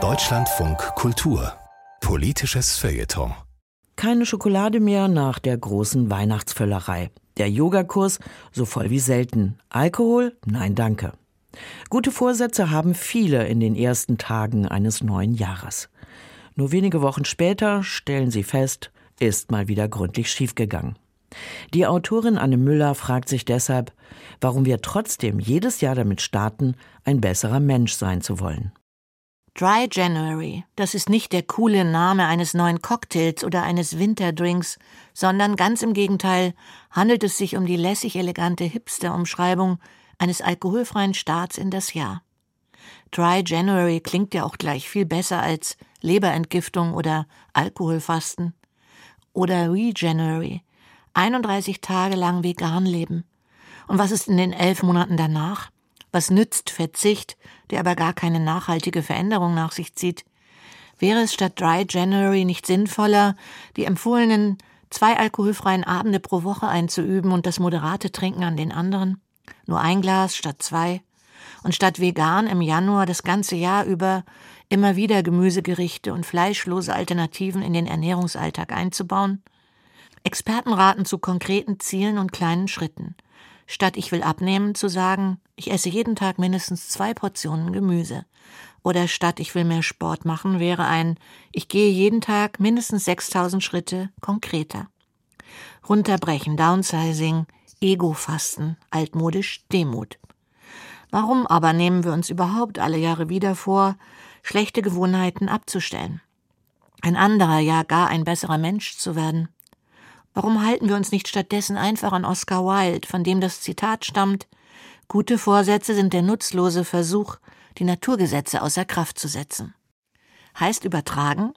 Deutschlandfunk Kultur Politisches Feuilleton keine Schokolade mehr nach der großen Weihnachtsvöllerei. Der Yogakurs so voll wie selten. Alkohol? Nein, danke. Gute Vorsätze haben viele in den ersten Tagen eines neuen Jahres. Nur wenige Wochen später stellen sie fest, ist mal wieder gründlich schiefgegangen. Die Autorin Anne Müller fragt sich deshalb, warum wir trotzdem jedes Jahr damit starten, ein besserer Mensch sein zu wollen. Dry January, das ist nicht der coole Name eines neuen Cocktails oder eines Winterdrinks, sondern ganz im Gegenteil handelt es sich um die lässig elegante Hipster-Umschreibung eines alkoholfreien Starts in das Jahr. Dry January klingt ja auch gleich viel besser als Leberentgiftung oder Alkoholfasten. Oder Rejanuary, 31 Tage lang vegan leben. Und was ist in den elf Monaten danach? Was nützt Verzicht, der aber gar keine nachhaltige Veränderung nach sich zieht? Wäre es statt Dry January nicht sinnvoller, die empfohlenen zwei alkoholfreien Abende pro Woche einzuüben und das moderate Trinken an den anderen? Nur ein Glas statt zwei? Und statt vegan im Januar das ganze Jahr über immer wieder Gemüsegerichte und fleischlose Alternativen in den Ernährungsalltag einzubauen? Experten raten zu konkreten Zielen und kleinen Schritten statt ich will abnehmen zu sagen, ich esse jeden Tag mindestens zwei Portionen Gemüse. Oder statt ich will mehr Sport machen wäre ein ich gehe jeden Tag mindestens 6000 Schritte konkreter. Runterbrechen, Downsizing, Ego-Fasten, altmodisch Demut. Warum aber nehmen wir uns überhaupt alle Jahre wieder vor, schlechte Gewohnheiten abzustellen? Ein anderer, ja gar ein besserer Mensch zu werden? Warum halten wir uns nicht stattdessen einfach an Oscar Wilde, von dem das Zitat stammt Gute Vorsätze sind der nutzlose Versuch, die Naturgesetze außer Kraft zu setzen. Heißt übertragen,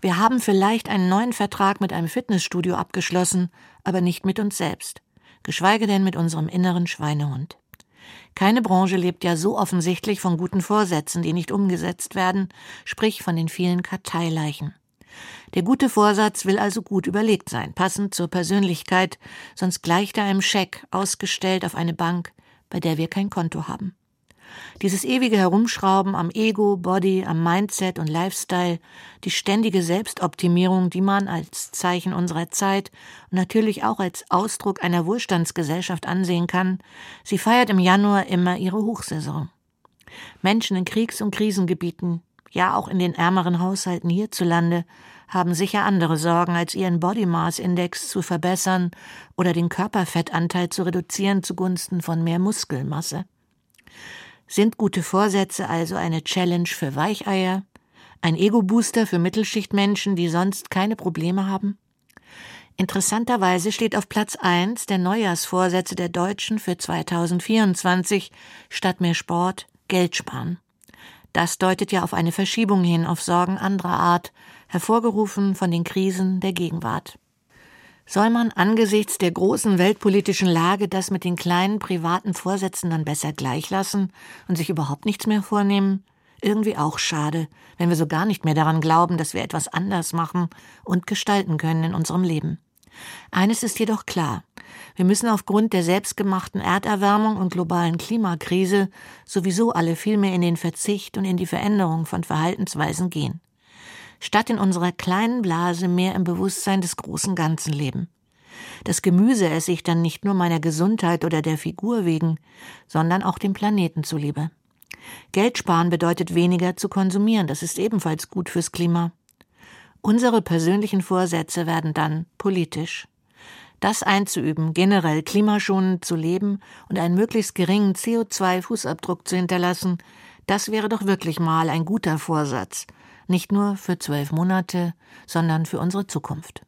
wir haben vielleicht einen neuen Vertrag mit einem Fitnessstudio abgeschlossen, aber nicht mit uns selbst, geschweige denn mit unserem inneren Schweinehund. Keine Branche lebt ja so offensichtlich von guten Vorsätzen, die nicht umgesetzt werden, sprich von den vielen Karteileichen. Der gute Vorsatz will also gut überlegt sein, passend zur Persönlichkeit, sonst gleicht er einem Scheck, ausgestellt auf eine Bank, bei der wir kein Konto haben. Dieses ewige Herumschrauben am Ego, Body, am Mindset und Lifestyle, die ständige Selbstoptimierung, die man als Zeichen unserer Zeit und natürlich auch als Ausdruck einer Wohlstandsgesellschaft ansehen kann, sie feiert im Januar immer ihre Hochsaison. Menschen in Kriegs- und Krisengebieten, ja auch in den ärmeren Haushalten hierzulande, haben sicher andere Sorgen, als ihren Body Mass Index zu verbessern oder den Körperfettanteil zu reduzieren zugunsten von mehr Muskelmasse. Sind gute Vorsätze also eine Challenge für Weicheier? Ein Ego-Booster für Mittelschichtmenschen, die sonst keine Probleme haben? Interessanterweise steht auf Platz 1 der Neujahrsvorsätze der Deutschen für 2024 statt mehr Sport Geld sparen. Das deutet ja auf eine Verschiebung hin, auf Sorgen anderer Art, hervorgerufen von den Krisen der Gegenwart. Soll man angesichts der großen weltpolitischen Lage das mit den kleinen privaten Vorsätzen dann besser gleichlassen und sich überhaupt nichts mehr vornehmen? Irgendwie auch schade, wenn wir so gar nicht mehr daran glauben, dass wir etwas anders machen und gestalten können in unserem Leben. Eines ist jedoch klar. Wir müssen aufgrund der selbstgemachten Erderwärmung und globalen Klimakrise sowieso alle viel mehr in den Verzicht und in die Veränderung von Verhaltensweisen gehen. Statt in unserer kleinen Blase mehr im Bewusstsein des großen Ganzen leben. Das Gemüse esse ich dann nicht nur meiner Gesundheit oder der Figur wegen, sondern auch dem Planeten zuliebe. Geld sparen bedeutet weniger zu konsumieren, das ist ebenfalls gut fürs Klima. Unsere persönlichen Vorsätze werden dann politisch. Das einzuüben, generell klimaschonend zu leben und einen möglichst geringen CO2-Fußabdruck zu hinterlassen, das wäre doch wirklich mal ein guter Vorsatz. Nicht nur für zwölf Monate, sondern für unsere Zukunft.